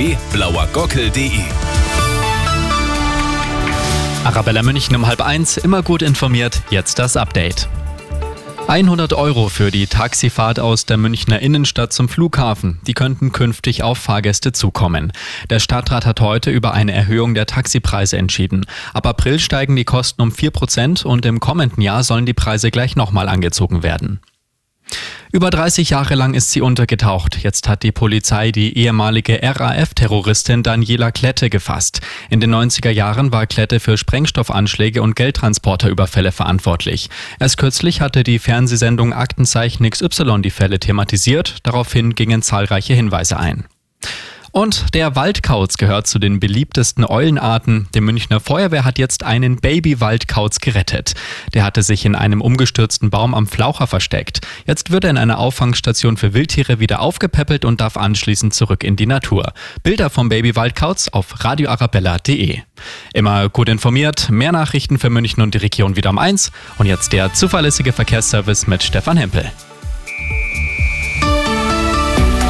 www.blauergockel.de. Arabella München um halb eins, immer gut informiert, jetzt das Update. 100 Euro für die Taxifahrt aus der Münchner Innenstadt zum Flughafen. Die könnten künftig auf Fahrgäste zukommen. Der Stadtrat hat heute über eine Erhöhung der Taxipreise entschieden. Ab April steigen die Kosten um 4 Prozent und im kommenden Jahr sollen die Preise gleich nochmal angezogen werden. Über 30 Jahre lang ist sie untergetaucht. Jetzt hat die Polizei die ehemalige RAF-Terroristin Daniela Klette gefasst. In den 90er Jahren war Klette für Sprengstoffanschläge und Geldtransporterüberfälle verantwortlich. Erst kürzlich hatte die Fernsehsendung Aktenzeichen XY die Fälle thematisiert. Daraufhin gingen zahlreiche Hinweise ein. Und der Waldkauz gehört zu den beliebtesten Eulenarten. Die Münchner Feuerwehr hat jetzt einen Baby-Waldkauz gerettet. Der hatte sich in einem umgestürzten Baum am Flaucher versteckt. Jetzt wird er in einer Auffangstation für Wildtiere wieder aufgepäppelt und darf anschließend zurück in die Natur. Bilder vom Baby-Waldkauz auf radioarabella.de. Immer gut informiert, mehr Nachrichten für München und die Region wieder um eins. Und jetzt der zuverlässige Verkehrsservice mit Stefan Hempel.